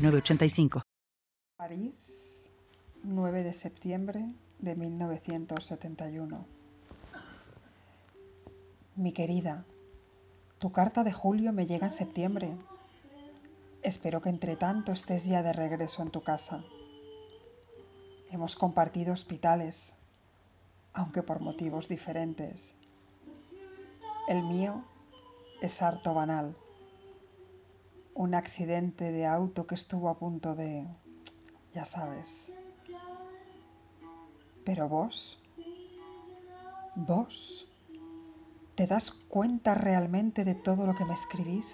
906985. París, 9 de septiembre de 1971. Mi querida, tu carta de julio me llega en septiembre. Espero que entre tanto estés ya de regreso en tu casa. Hemos compartido hospitales, aunque por motivos diferentes. El mío es harto banal. Un accidente de auto que estuvo a punto de... ya sabes. Pero vos, vos, ¿te das cuenta realmente de todo lo que me escribís?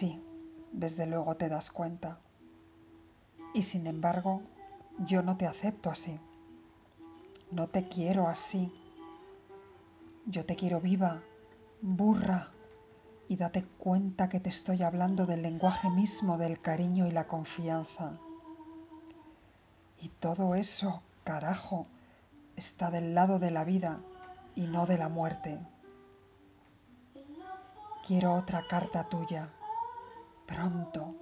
Sí, desde luego te das cuenta. Y sin embargo, yo no te acepto así. No te quiero así. Yo te quiero viva, burra, y date cuenta que te estoy hablando del lenguaje mismo del cariño y la confianza. Y todo eso, carajo, está del lado de la vida y no de la muerte. Quiero otra carta tuya, pronto,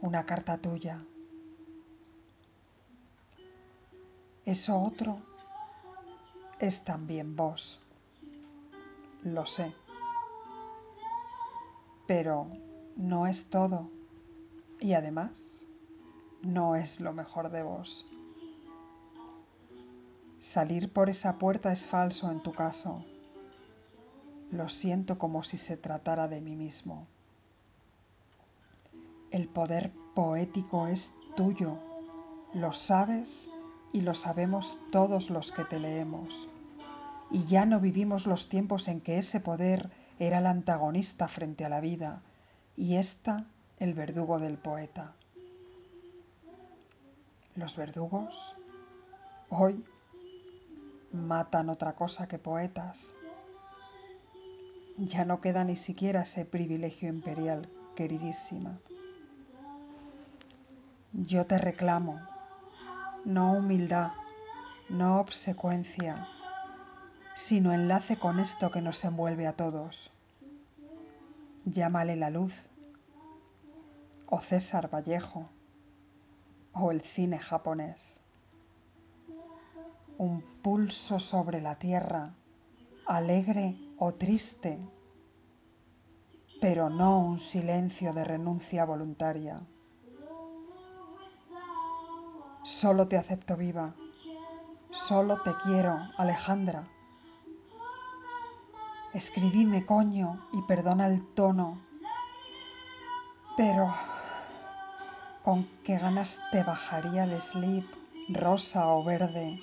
una carta tuya. Eso otro es también vos. Lo sé. Pero no es todo. Y además, no es lo mejor de vos. Salir por esa puerta es falso en tu caso. Lo siento como si se tratara de mí mismo. El poder poético es tuyo. Lo sabes y lo sabemos todos los que te leemos. Y ya no vivimos los tiempos en que ese poder era el antagonista frente a la vida y ésta el verdugo del poeta. Los verdugos hoy matan otra cosa que poetas. Ya no queda ni siquiera ese privilegio imperial, queridísima. Yo te reclamo no humildad, no obsecuencia, sino enlace con esto que nos envuelve a todos. Llámale la luz, o César Vallejo, o el cine japonés. Un pulso sobre la tierra, alegre o triste, pero no un silencio de renuncia voluntaria. Solo te acepto viva. Solo te quiero, Alejandra. Escribime, coño, y perdona el tono. Pero, ¿con qué ganas te bajaría el slip, rosa o verde,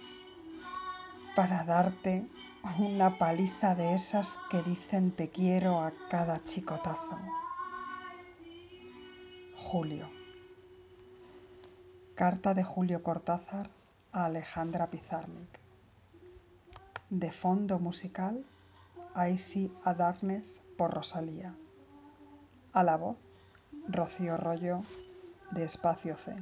para darte una paliza de esas que dicen te quiero a cada chicotazo? Julio. Carta de Julio Cortázar a Alejandra Pizarnik. De fondo musical, I See a Darkness por Rosalía. A la voz, Rocío Rollo, de Espacio C.